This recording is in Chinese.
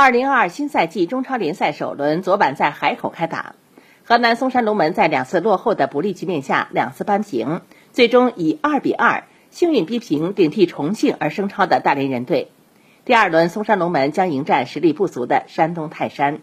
二零二二新赛季中超联赛首轮昨晚在海口开打河南嵩山龙门在两次落后的不利局面下两次扳平最终以二比二幸运逼平顶替重庆而升超的大连人队。第二轮嵩山龙门将迎战实力不俗的山东泰山。